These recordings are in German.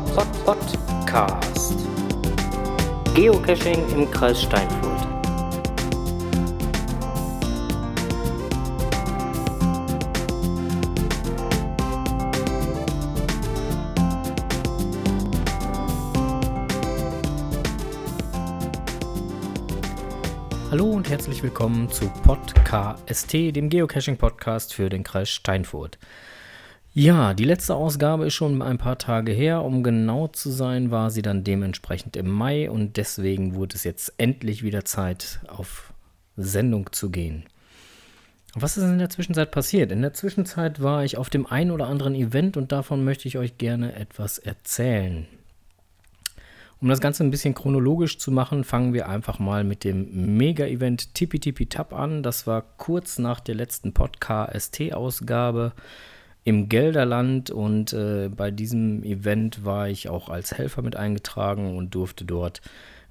Pod, Pod, Pod, Pod, Podcast. Geocaching im Kreis Steinfurt. Hallo und herzlich willkommen zu Podcast, dem Geocaching-Podcast für den Kreis Steinfurt. Ja, die letzte Ausgabe ist schon ein paar Tage her. Um genau zu sein, war sie dann dementsprechend im Mai und deswegen wurde es jetzt endlich wieder Zeit, auf Sendung zu gehen. Was ist in der Zwischenzeit passiert? In der Zwischenzeit war ich auf dem ein oder anderen Event und davon möchte ich euch gerne etwas erzählen. Um das Ganze ein bisschen chronologisch zu machen, fangen wir einfach mal mit dem Mega-Event Tipi Tipi Tap an. Das war kurz nach der letzten Podcast-ST-Ausgabe im Gelderland und äh, bei diesem Event war ich auch als Helfer mit eingetragen und durfte dort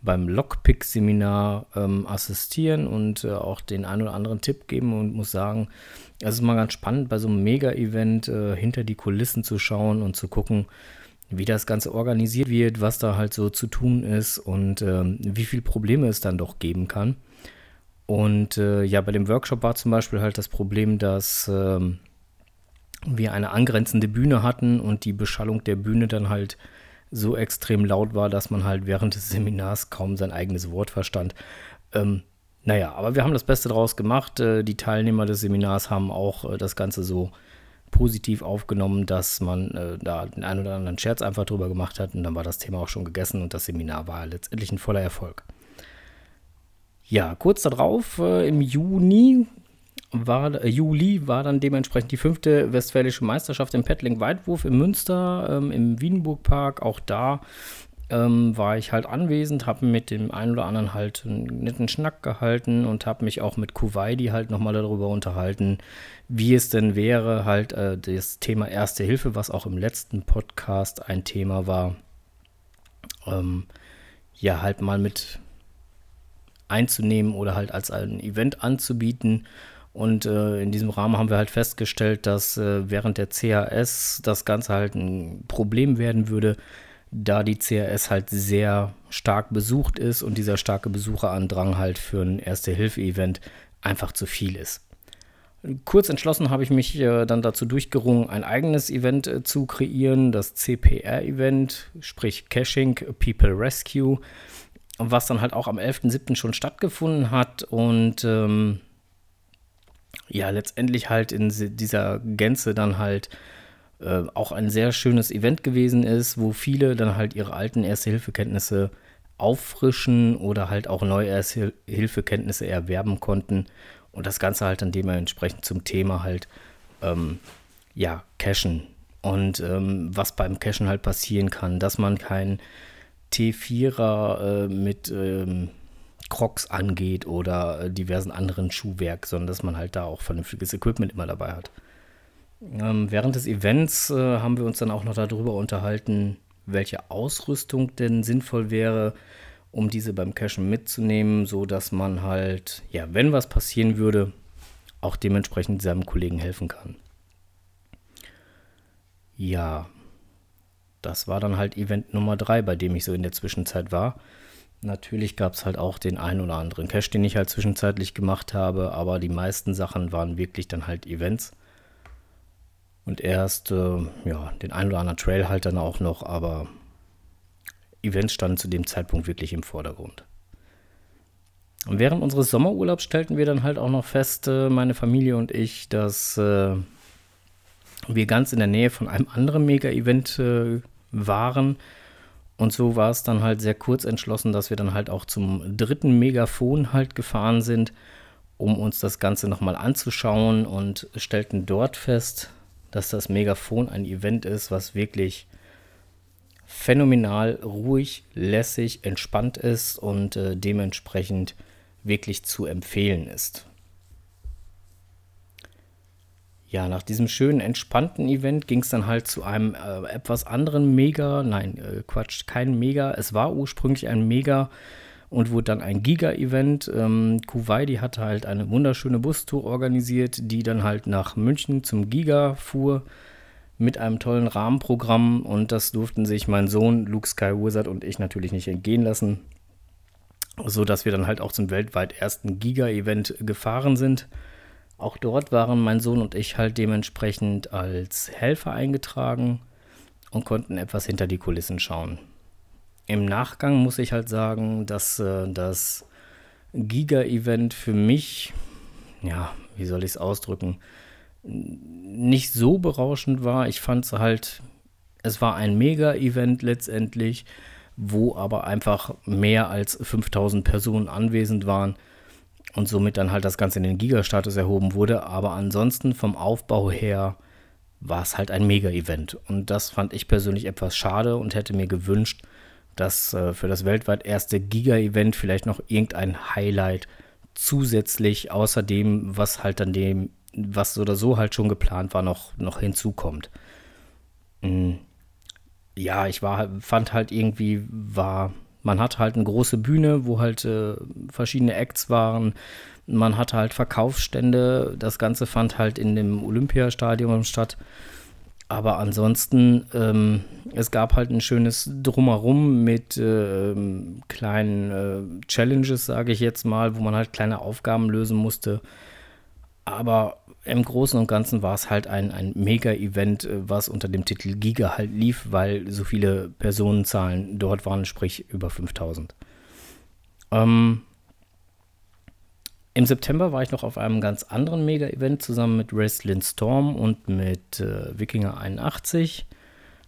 beim Lockpick-Seminar ähm, assistieren und äh, auch den einen oder anderen Tipp geben und muss sagen, es ist mal ganz spannend, bei so einem Mega-Event äh, hinter die Kulissen zu schauen und zu gucken, wie das Ganze organisiert wird, was da halt so zu tun ist und ähm, wie viele Probleme es dann doch geben kann. Und äh, ja, bei dem Workshop war zum Beispiel halt das Problem, dass ähm, wir eine angrenzende Bühne hatten und die Beschallung der Bühne dann halt so extrem laut war, dass man halt während des Seminars kaum sein eigenes Wort verstand. Ähm, naja, aber wir haben das Beste draus gemacht. Äh, die Teilnehmer des Seminars haben auch äh, das Ganze so positiv aufgenommen, dass man äh, da den einen oder anderen Scherz einfach drüber gemacht hat und dann war das Thema auch schon gegessen und das Seminar war letztendlich ein voller Erfolg. Ja, kurz darauf, im Juni war, äh, Juli war dann dementsprechend die fünfte Westfälische Meisterschaft im Paddling-Weitwurf im Münster, ähm, im Wiedenburg-Park. Auch da ähm, war ich halt anwesend, habe mit dem einen oder anderen halt einen netten Schnack gehalten und habe mich auch mit Kuwaiti halt nochmal darüber unterhalten, wie es denn wäre, halt äh, das Thema Erste Hilfe, was auch im letzten Podcast ein Thema war, ähm, ja, halt mal mit einzunehmen oder halt als ein Event anzubieten. Und äh, in diesem Rahmen haben wir halt festgestellt, dass äh, während der CAS das Ganze halt ein Problem werden würde, da die CAS halt sehr stark besucht ist und dieser starke Besucherandrang halt für ein Erste-Hilfe-Event einfach zu viel ist. Kurz entschlossen habe ich mich äh, dann dazu durchgerungen, ein eigenes Event äh, zu kreieren, das CPR-Event, sprich Caching People Rescue, was dann halt auch am 11.07. schon stattgefunden hat und ähm, ja, letztendlich halt in dieser Gänze dann halt äh, auch ein sehr schönes Event gewesen ist, wo viele dann halt ihre alten Erste-Hilfe-Kenntnisse auffrischen oder halt auch neue Erste-Hilfe-Kenntnisse erwerben konnten und das Ganze halt dann dementsprechend zum Thema halt, ähm, ja, Cashen. Und ähm, was beim Cashen halt passieren kann, dass man kein T4er äh, mit ähm, Crocs angeht oder äh, diversen anderen Schuhwerk, sondern dass man halt da auch vernünftiges Equipment immer dabei hat. Ähm, während des Events äh, haben wir uns dann auch noch darüber unterhalten, welche Ausrüstung denn sinnvoll wäre, um diese beim Cashen mitzunehmen, so dass man halt, ja, wenn was passieren würde, auch dementsprechend seinem Kollegen helfen kann. Ja, das war dann halt Event Nummer 3, bei dem ich so in der Zwischenzeit war. Natürlich gab es halt auch den einen oder anderen Cache, den ich halt zwischenzeitlich gemacht habe, aber die meisten Sachen waren wirklich dann halt Events. Und erst, äh, ja, den einen oder anderen Trail halt dann auch noch, aber Events standen zu dem Zeitpunkt wirklich im Vordergrund. Und während unseres Sommerurlaubs stellten wir dann halt auch noch fest, äh, meine Familie und ich, dass äh, wir ganz in der Nähe von einem anderen Mega-Event äh, waren und so war es dann halt sehr kurz entschlossen, dass wir dann halt auch zum dritten Megafon halt gefahren sind, um uns das Ganze nochmal anzuschauen und stellten dort fest, dass das Megafon ein Event ist, was wirklich phänomenal ruhig, lässig, entspannt ist und äh, dementsprechend wirklich zu empfehlen ist. Ja, nach diesem schönen, entspannten Event ging es dann halt zu einem äh, etwas anderen Mega. Nein, äh, Quatsch, kein Mega. Es war ursprünglich ein Mega und wurde dann ein Giga-Event. Ähm, Kuwaiti hatte halt eine wunderschöne Bustour organisiert, die dann halt nach München zum Giga fuhr. mit einem tollen Rahmenprogramm und das durften sich mein Sohn Luke Skywizard und ich natürlich nicht entgehen lassen, so dass wir dann halt auch zum weltweit ersten Giga-Event gefahren sind. Auch dort waren mein Sohn und ich halt dementsprechend als Helfer eingetragen und konnten etwas hinter die Kulissen schauen. Im Nachgang muss ich halt sagen, dass äh, das Giga-Event für mich, ja, wie soll ich es ausdrücken, nicht so berauschend war. Ich fand es halt, es war ein Mega-Event letztendlich, wo aber einfach mehr als 5000 Personen anwesend waren und somit dann halt das Ganze in den Giga-Status erhoben wurde. Aber ansonsten vom Aufbau her war es halt ein Mega-Event. Und das fand ich persönlich etwas schade und hätte mir gewünscht, dass äh, für das weltweit erste Giga-Event vielleicht noch irgendein Highlight zusätzlich außer dem, was halt dann dem was oder so halt schon geplant war, noch, noch hinzukommt. Mhm. Ja, ich war, fand halt irgendwie, war, man hatte halt eine große Bühne, wo halt äh, verschiedene Acts waren. Man hatte halt Verkaufsstände. Das Ganze fand halt in dem Olympiastadion statt. Aber ansonsten, ähm, es gab halt ein schönes Drumherum mit äh, kleinen äh, Challenges, sage ich jetzt mal, wo man halt kleine Aufgaben lösen musste. Aber im Großen und Ganzen war es halt ein, ein Mega-Event, äh, was unter dem Titel Giga halt lief, weil so viele Personenzahlen dort waren, sprich über 5000. Ähm, Im September war ich noch auf einem ganz anderen Mega-Event zusammen mit Wrestling Storm und mit äh, Wikinger 81.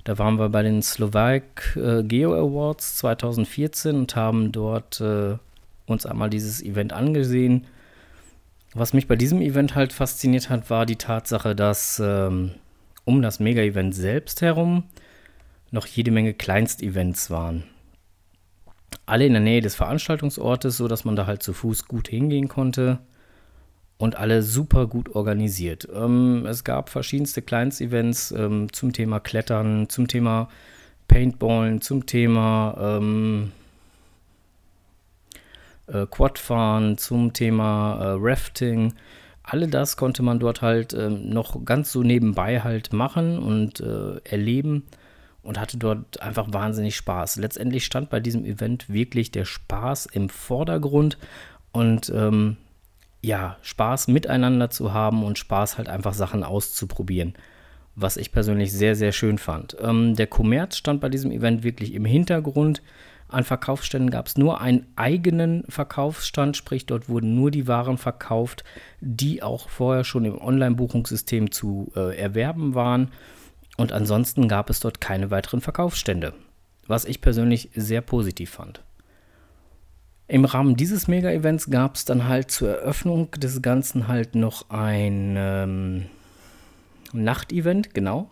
Da waren wir bei den Slovak äh, Geo Awards 2014 und haben dort äh, uns einmal dieses Event angesehen was mich bei diesem Event halt fasziniert hat, war die Tatsache, dass ähm, um das Mega-Event selbst herum noch jede Menge Kleinstevents waren. Alle in der Nähe des Veranstaltungsortes, sodass man da halt zu Fuß gut hingehen konnte. Und alle super gut organisiert. Ähm, es gab verschiedenste Kleinstevents ähm, zum Thema Klettern, zum Thema Paintballen, zum Thema ähm, äh, Quadfahren, zum Thema äh, Rafting. Alle das konnte man dort halt äh, noch ganz so nebenbei halt machen und äh, erleben und hatte dort einfach wahnsinnig Spaß. Letztendlich stand bei diesem Event wirklich der Spaß im Vordergrund und ähm, ja, Spaß miteinander zu haben und Spaß halt einfach Sachen auszuprobieren was ich persönlich sehr, sehr schön fand. Ähm, der Kommerz stand bei diesem Event wirklich im Hintergrund. An Verkaufsständen gab es nur einen eigenen Verkaufsstand, sprich dort wurden nur die Waren verkauft, die auch vorher schon im Online-Buchungssystem zu äh, erwerben waren. Und ansonsten gab es dort keine weiteren Verkaufsstände, was ich persönlich sehr positiv fand. Im Rahmen dieses Mega-Events gab es dann halt zur Eröffnung des Ganzen halt noch ein ähm, Nachtevent, genau.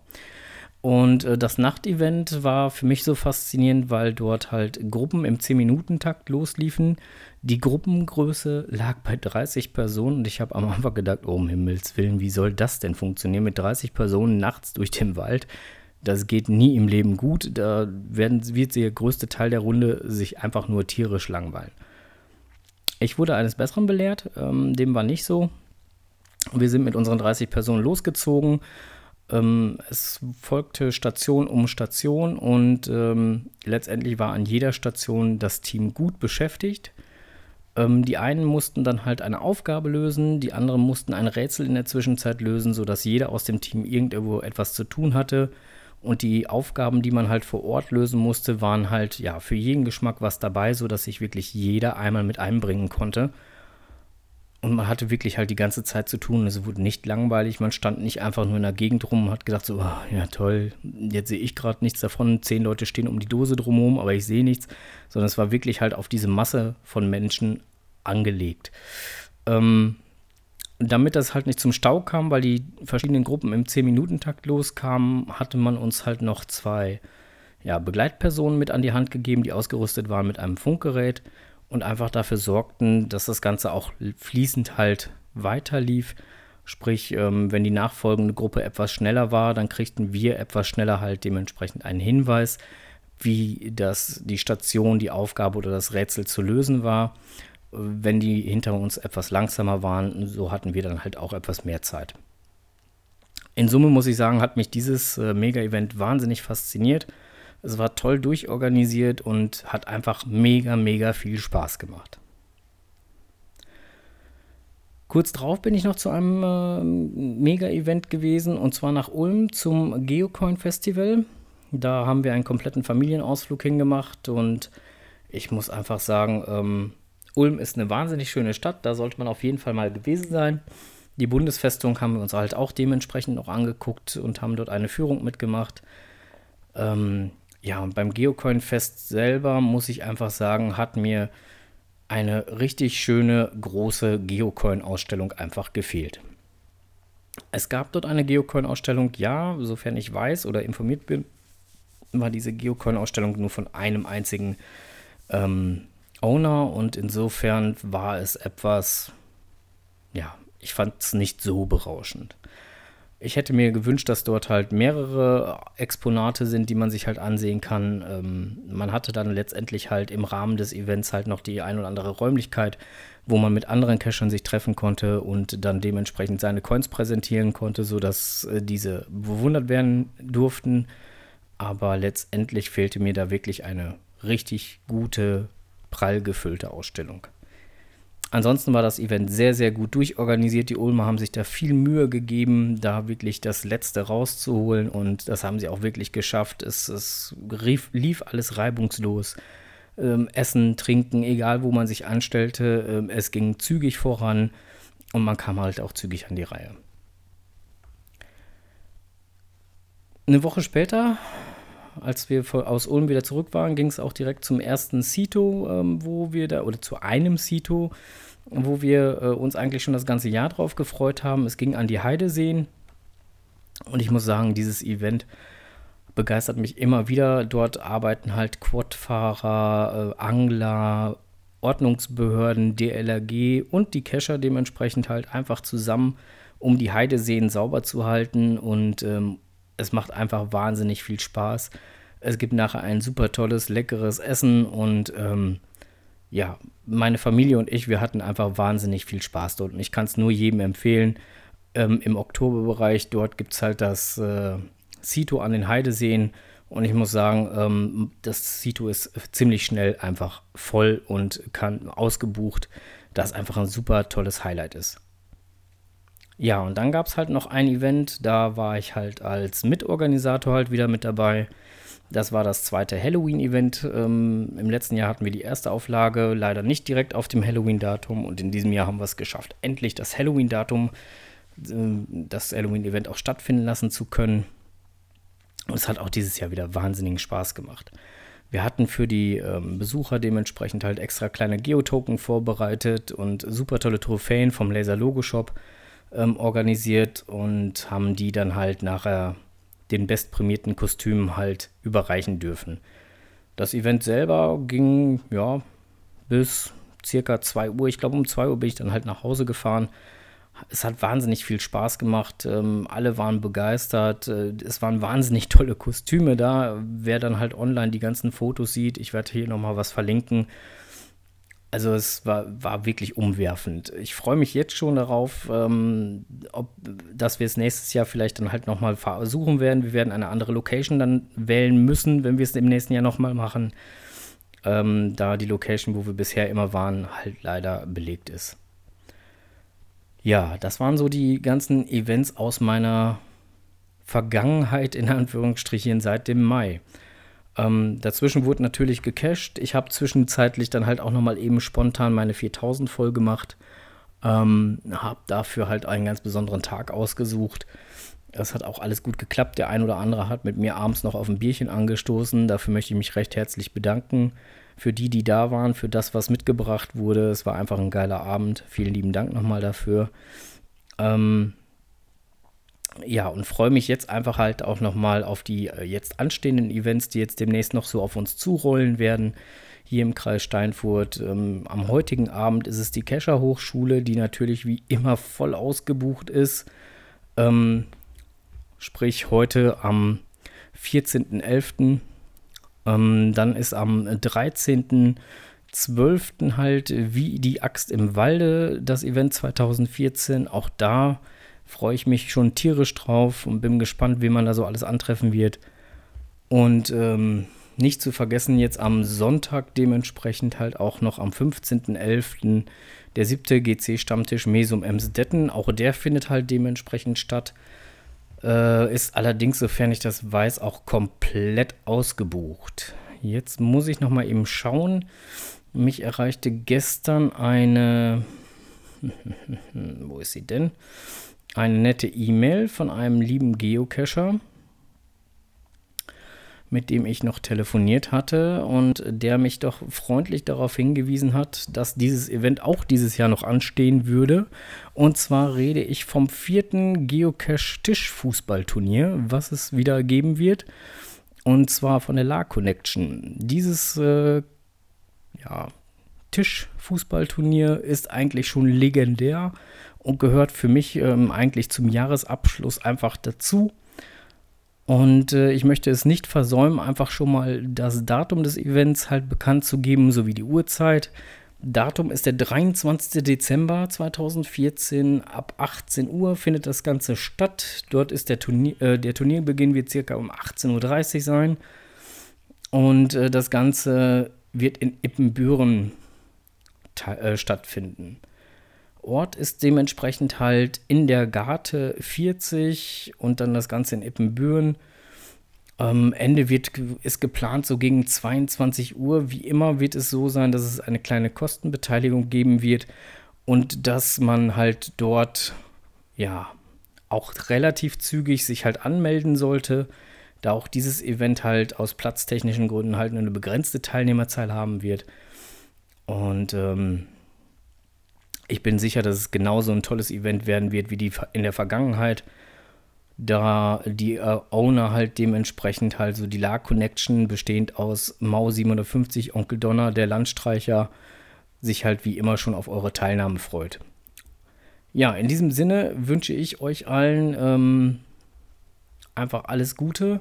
Und äh, das Nachtevent war für mich so faszinierend, weil dort halt Gruppen im 10-Minuten-Takt losliefen. Die Gruppengröße lag bei 30 Personen und ich habe am Anfang gedacht, oh um Himmels Willen, wie soll das denn funktionieren mit 30 Personen nachts durch den Wald? Das geht nie im Leben gut. Da werden, wird der größte Teil der Runde sich einfach nur tierisch langweilen. Ich wurde eines Besseren belehrt, ähm, dem war nicht so. Wir sind mit unseren 30 Personen losgezogen ähm, es folgte Station um Station und ähm, letztendlich war an jeder Station das Team gut beschäftigt. Ähm, die einen mussten dann halt eine Aufgabe lösen, die anderen mussten ein Rätsel in der Zwischenzeit lösen, sodass jeder aus dem Team irgendwo etwas zu tun hatte. Und die Aufgaben, die man halt vor Ort lösen musste, waren halt ja für jeden Geschmack was dabei, sodass sich wirklich jeder einmal mit einbringen konnte. Und man hatte wirklich halt die ganze Zeit zu tun. Es wurde nicht langweilig. Man stand nicht einfach nur in der Gegend rum und hat gedacht, so, oh, ja toll, jetzt sehe ich gerade nichts davon. Zehn Leute stehen um die Dose drumherum, aber ich sehe nichts. Sondern es war wirklich halt auf diese Masse von Menschen angelegt. Ähm, damit das halt nicht zum Stau kam, weil die verschiedenen Gruppen im 10-Minuten-Takt loskamen, hatte man uns halt noch zwei ja, Begleitpersonen mit an die Hand gegeben, die ausgerüstet waren mit einem Funkgerät und einfach dafür sorgten, dass das Ganze auch fließend halt weiterlief. Sprich, ähm, wenn die nachfolgende Gruppe etwas schneller war, dann kriegten wir etwas schneller halt dementsprechend einen Hinweis, wie das die Station, die Aufgabe oder das Rätsel zu lösen war. Wenn die hinter uns etwas langsamer waren, so hatten wir dann halt auch etwas mehr Zeit. In Summe muss ich sagen, hat mich dieses äh, Mega-Event wahnsinnig fasziniert. Es war toll durchorganisiert und hat einfach mega, mega viel Spaß gemacht. Kurz drauf bin ich noch zu einem äh, Mega-Event gewesen und zwar nach Ulm zum Geocoin Festival. Da haben wir einen kompletten Familienausflug hingemacht und ich muss einfach sagen, ähm, Ulm ist eine wahnsinnig schöne Stadt, da sollte man auf jeden Fall mal gewesen sein. Die Bundesfestung haben wir uns halt auch dementsprechend noch angeguckt und haben dort eine Führung mitgemacht. Ähm, ja, und beim Geocoin-Fest selber muss ich einfach sagen, hat mir eine richtig schöne große Geocoin-Ausstellung einfach gefehlt. Es gab dort eine Geocoin-Ausstellung, ja, sofern ich weiß oder informiert bin, war diese Geocoin-Ausstellung nur von einem einzigen ähm, Owner und insofern war es etwas, ja, ich fand es nicht so berauschend. Ich hätte mir gewünscht, dass dort halt mehrere Exponate sind, die man sich halt ansehen kann. Ähm, man hatte dann letztendlich halt im Rahmen des Events halt noch die ein oder andere Räumlichkeit, wo man mit anderen Cachern sich treffen konnte und dann dementsprechend seine Coins präsentieren konnte, sodass äh, diese bewundert werden durften. Aber letztendlich fehlte mir da wirklich eine richtig gute, prall gefüllte Ausstellung. Ansonsten war das Event sehr, sehr gut durchorganisiert. Die Ulmer haben sich da viel Mühe gegeben, da wirklich das Letzte rauszuholen und das haben sie auch wirklich geschafft. Es, es rief, lief alles reibungslos. Ähm, Essen, Trinken, egal wo man sich anstellte, ähm, es ging zügig voran und man kam halt auch zügig an die Reihe. Eine Woche später als wir aus Ulm wieder zurück waren, ging es auch direkt zum ersten Sito, ähm, wo wir da, oder zu einem Sito, wo wir äh, uns eigentlich schon das ganze Jahr drauf gefreut haben. Es ging an die Heideseen. Und ich muss sagen, dieses Event begeistert mich immer wieder. Dort arbeiten halt Quadfahrer, äh, Angler, Ordnungsbehörden, DLRG und die Kescher dementsprechend halt einfach zusammen, um die Heideseen sauber zu halten und ähm, es macht einfach wahnsinnig viel Spaß. Es gibt nachher ein super tolles, leckeres Essen und ähm, ja, meine Familie und ich, wir hatten einfach wahnsinnig viel Spaß dort und ich kann es nur jedem empfehlen. Ähm, Im Oktoberbereich, dort gibt es halt das äh, Sito an den Heideseen und ich muss sagen, ähm, das Sito ist ziemlich schnell einfach voll und kann ausgebucht, das einfach ein super tolles Highlight ist. Ja, und dann gab es halt noch ein Event, da war ich halt als Mitorganisator halt wieder mit dabei. Das war das zweite Halloween-Event. Ähm, Im letzten Jahr hatten wir die erste Auflage, leider nicht direkt auf dem Halloween-Datum. Und in diesem Jahr haben wir es geschafft, endlich das Halloween-Datum, äh, das Halloween-Event auch stattfinden lassen zu können. Und es hat auch dieses Jahr wieder wahnsinnigen Spaß gemacht. Wir hatten für die ähm, Besucher dementsprechend halt extra kleine Geotoken vorbereitet und super tolle Trophäen vom Laser Logo Shop ähm, organisiert und haben die dann halt nachher den bestprämierten Kostümen halt überreichen dürfen. Das Event selber ging ja bis circa 2 Uhr. Ich glaube, um 2 Uhr bin ich dann halt nach Hause gefahren. Es hat wahnsinnig viel Spaß gemacht. Ähm, alle waren begeistert. Äh, es waren wahnsinnig tolle Kostüme da. Wer dann halt online die ganzen Fotos sieht, ich werde hier nochmal was verlinken. Also es war, war wirklich umwerfend. Ich freue mich jetzt schon darauf, ähm, ob, dass wir es nächstes Jahr vielleicht dann halt nochmal versuchen werden. Wir werden eine andere Location dann wählen müssen, wenn wir es im nächsten Jahr nochmal machen. Ähm, da die Location, wo wir bisher immer waren, halt leider belegt ist. Ja, das waren so die ganzen Events aus meiner Vergangenheit in Anführungsstrichen seit dem Mai. Ähm, dazwischen wurde natürlich gecached. Ich habe zwischenzeitlich dann halt auch nochmal eben spontan meine 4000 voll gemacht. Ähm, habe dafür halt einen ganz besonderen Tag ausgesucht. Das hat auch alles gut geklappt. Der ein oder andere hat mit mir abends noch auf ein Bierchen angestoßen. Dafür möchte ich mich recht herzlich bedanken. Für die, die da waren, für das, was mitgebracht wurde. Es war einfach ein geiler Abend. Vielen lieben Dank nochmal dafür. Ähm, ja, und freue mich jetzt einfach halt auch nochmal auf die äh, jetzt anstehenden Events, die jetzt demnächst noch so auf uns zurollen werden. Hier im Kreis Steinfurt. Ähm, am heutigen Abend ist es die Kescher Hochschule, die natürlich wie immer voll ausgebucht ist. Ähm, sprich heute am 14.11. Ähm, dann ist am 13.12. halt wie die Axt im Walde das Event 2014. Auch da freue ich mich schon tierisch drauf und bin gespannt, wie man da so alles antreffen wird. Und ähm, nicht zu vergessen, jetzt am Sonntag dementsprechend halt auch noch am 15.11. der siebte GC-Stammtisch Mesum Emsdetten. Auch der findet halt dementsprechend statt. Äh, ist allerdings, sofern ich das weiß, auch komplett ausgebucht. Jetzt muss ich noch mal eben schauen. Mich erreichte gestern eine. Wo ist sie denn? Eine nette E-Mail von einem lieben Geocacher, mit dem ich noch telefoniert hatte und der mich doch freundlich darauf hingewiesen hat, dass dieses Event auch dieses Jahr noch anstehen würde. Und zwar rede ich vom vierten Geocache-Tischfußballturnier, was es wieder geben wird. Und zwar von der La Connection. Dieses äh, ja, Tischfußballturnier ist eigentlich schon legendär gehört für mich ähm, eigentlich zum Jahresabschluss einfach dazu. Und äh, ich möchte es nicht versäumen, einfach schon mal das Datum des Events halt bekannt zu geben, sowie die Uhrzeit. Datum ist der 23. Dezember 2014. Ab 18 Uhr findet das Ganze statt. Dort ist der Turnier, äh, der Turnierbeginn wird circa um 18.30 Uhr sein. Und äh, das Ganze wird in Ippenbüren äh, stattfinden. Ort ist dementsprechend halt in der Garte 40 und dann das Ganze in Ippenbüren. Ähm, Ende wird, ist geplant so gegen 22 Uhr. Wie immer wird es so sein, dass es eine kleine Kostenbeteiligung geben wird und dass man halt dort ja auch relativ zügig sich halt anmelden sollte, da auch dieses Event halt aus platztechnischen Gründen halt nur eine begrenzte Teilnehmerzahl haben wird. Und ähm, ich bin sicher, dass es genauso ein tolles Event werden wird wie die in der Vergangenheit, da die äh, Owner halt dementsprechend halt so die La Connection bestehend aus Mau 750, Onkel Donner, der Landstreicher, sich halt wie immer schon auf eure Teilnahme freut. Ja, in diesem Sinne wünsche ich euch allen ähm, einfach alles Gute.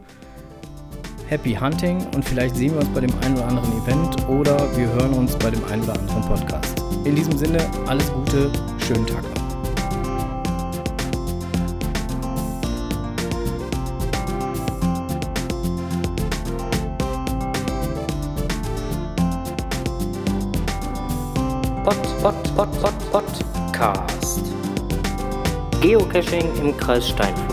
Happy Hunting und vielleicht sehen wir uns bei dem einen oder anderen Event oder wir hören uns bei dem einen oder anderen Podcast. In diesem Sinne, alles Gute, schönen Tag noch. Pod, Pod, Pod, Pod, Podcast. Geocaching im Kreis Steinfurt.